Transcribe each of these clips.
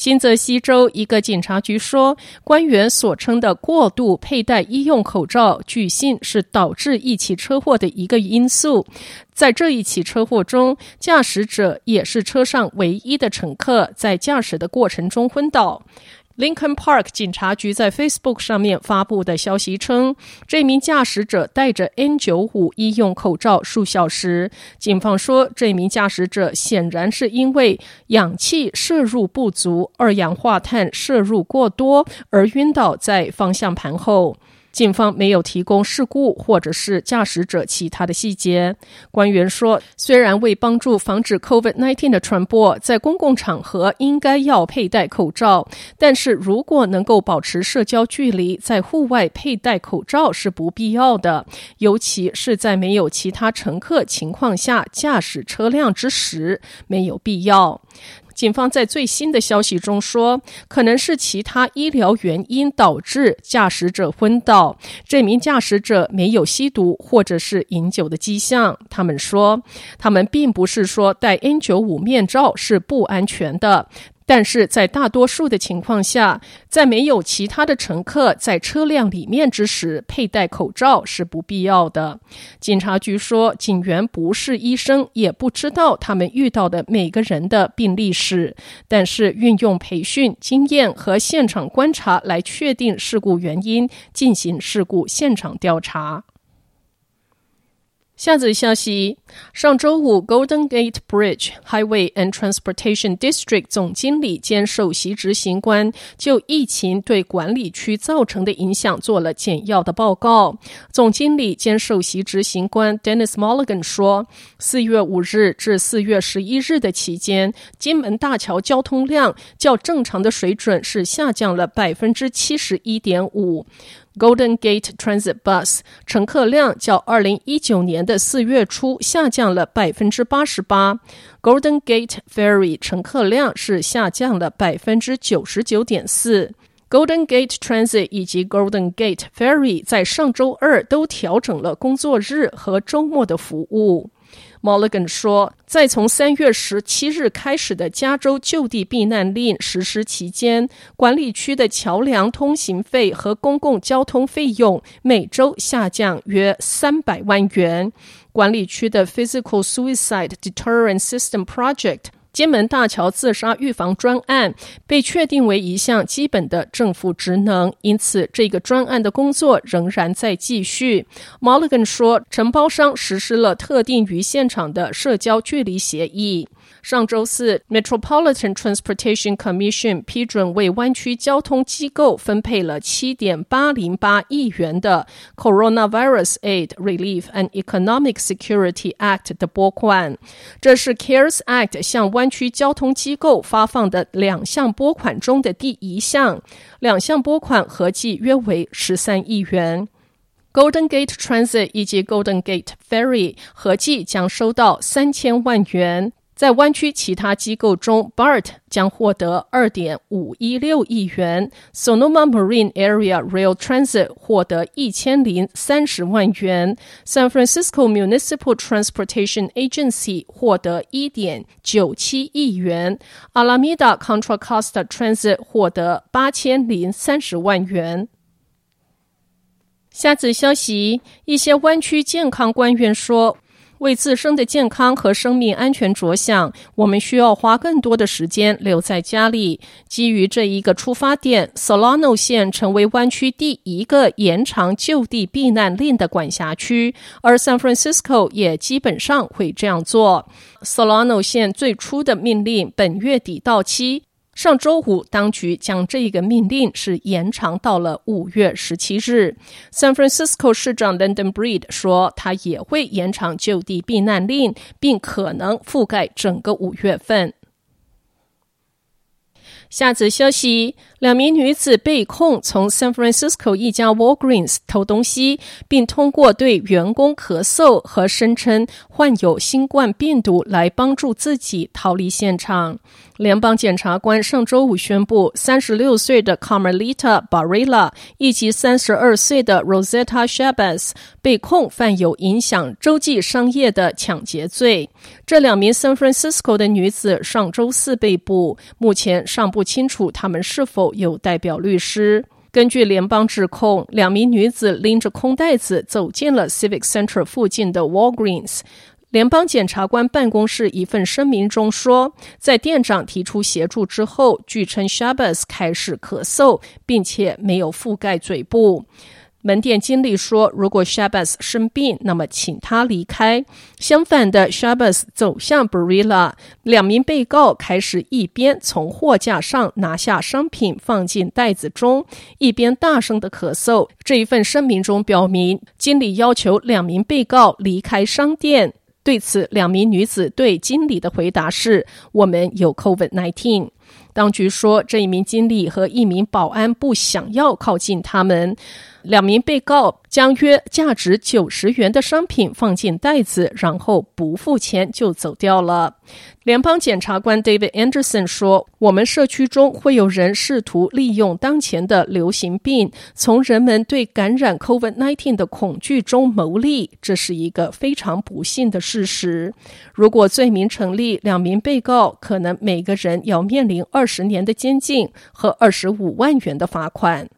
新泽西州一个警察局说，官员所称的过度佩戴医用口罩，据信是导致一起车祸的一个因素。在这一起车祸中，驾驶者也是车上唯一的乘客，在驾驶的过程中昏倒。Lincoln Park 警察局在 Facebook 上面发布的消息称，这名驾驶者戴着 N95 医用口罩数小时。警方说，这名驾驶者显然是因为氧气摄入不足、二氧化碳摄入过多而晕倒在方向盘后。警方没有提供事故或者是驾驶者其他的细节。官员说，虽然为帮助防止 COVID-19 的传播，在公共场合应该要佩戴口罩，但是如果能够保持社交距离，在户外佩戴口罩是不必要的，尤其是在没有其他乘客情况下驾驶车辆之时，没有必要。警方在最新的消息中说，可能是其他医疗原因导致驾驶者昏倒。这名驾驶者没有吸毒或者是饮酒的迹象。他们说，他们并不是说戴 N95 面罩是不安全的。但是在大多数的情况下，在没有其他的乘客在车辆里面之时，佩戴口罩是不必要的。警察局说，警员不是医生，也不知道他们遇到的每个人的病历史，但是运用培训经验和现场观察来确定事故原因，进行事故现场调查。下则消息：上周五，Golden Gate Bridge Highway and Transportation District 总经理兼首席执行官就疫情对管理区造成的影响做了简要的报告。总经理兼首席执行官 Dennis Mulligan 说，四月五日至四月十一日的期间，金门大桥交通量较正常的水准是下降了百分之七十一点五。Golden Gate Transit Bus 乘客量较二零一九年的四月初下降了百分之八十八，Golden Gate Ferry 乘客量是下降了百分之九十九点四，Golden Gate Transit 以及 Golden Gate Ferry 在上周二都调整了工作日和周末的服务。Mulligan 说，在从三月十七日开始的加州就地避难令实施期间，管理区的桥梁通行费和公共交通费用每周下降约三百万元。管理区的 Physical Suicide Deterrent System Project。金门大桥自杀预防专案被确定为一项基本的政府职能，因此这个专案的工作仍然在继续。Mulligan 说，承包商实施了特定于现场的社交距离协议。上周四，Metropolitan Transportation Commission 批准为湾区交通机构分配了七点八零八亿元的 Coronavirus Aid, Relief and Economic Security Act 的拨款。这是 CARES Act 向湾区交通机构发放的两项拨款中的第一项，两项拨款合计约为十三亿元。Golden Gate Transit 以及 Golden Gate Ferry 合计将收到三千万元。在湾区其他机构中，BART 将获得二点五一六亿元，Sonoma Marine Area Rail Transit 获得一千零三十万元，San Francisco Municipal Transportation Agency 获得一点九七亿元，Alameda Contra Costa Transit 获得八千零三十万元。下次消息，一些湾区健康官员说。为自身的健康和生命安全着想，我们需要花更多的时间留在家里。基于这一个出发点，Solano 县成为湾区第一个延长就地避难令的管辖区，而 San Francisco 也基本上会这样做。Solano 县最初的命令本月底到期。上周五，当局将这个命令是延长到了五月十七日。San Francisco 市长 London Breed 说，他也会延长就地避难令，并可能覆盖整个五月份。下则消息，两名女子被控从 San Francisco 一家 Walgreens 偷东西，并通过对员工咳嗽和声称患有新冠病毒来帮助自己逃离现场。联邦检察官上周五宣布，三十六岁的 Carmelita Barilla 以及三十二岁的 Rosetta Chavez 被控犯有影响洲际商业的抢劫罪。这两名 San Francisco 的女子上周四被捕，目前尚不。不清楚他们是否有代表律师。根据联邦指控，两名女子拎着空袋子走进了 Civic Center 附近的 Walgreens。联邦检察官办公室一份声明中说，在店长提出协助之后，据称 Shabas 开始咳嗽，并且没有覆盖嘴部。门店经理说：“如果 Shabas 生病，那么请他离开。”相反的，Shabas 走向 Barrera，两名被告开始一边从货架上拿下商品放进袋子中，一边大声的咳嗽。这一份声明中表明，经理要求两名被告离开商店。对此，两名女子对经理的回答是：“我们有 COVID-19。”当局说，这一名经理和一名保安不想要靠近他们。两名被告将约价值九十元的商品放进袋子，然后不付钱就走掉了。联邦检察官 David Anderson 说：“我们社区中会有人试图利用当前的流行病，从人们对感染 COVID-19 的恐惧中牟利，这是一个非常不幸的事实。如果罪名成立，两名被告可能每个人要面临二十年的监禁和二十五万元的罚款。”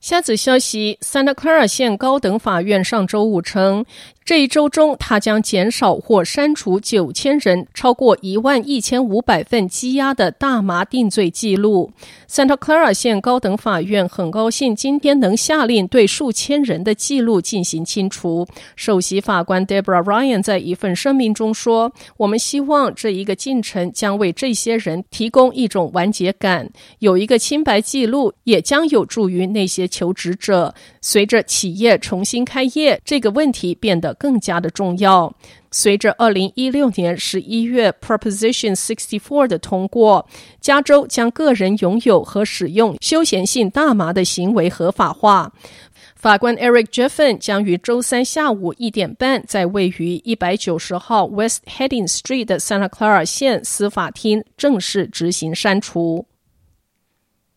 下则消息，Santa Clara 县高等法院上周五称，这一周中，他将减少或删除九千人超过一万一千五百份羁押的大麻定罪记录。Santa Clara 县高等法院很高兴今天能下令对数千人的记录进行清除。首席法官 Deborah Ryan 在一份声明中说：“我们希望这一个进程将为这些人提供一种完结感，有一个清白记录也将有助于那些求职者。随着企业重新开业，这个问题变得。”更加的重要。随着二零一六年十一月 Proposition Sixty Four 的通过，加州将个人拥有和使用休闲性大麻的行为合法化。法官 Eric Jeffin 将于周三下午一点半在位于一百九十号 West Heading Street 的 Santa Clara 县司法厅正式执行删除。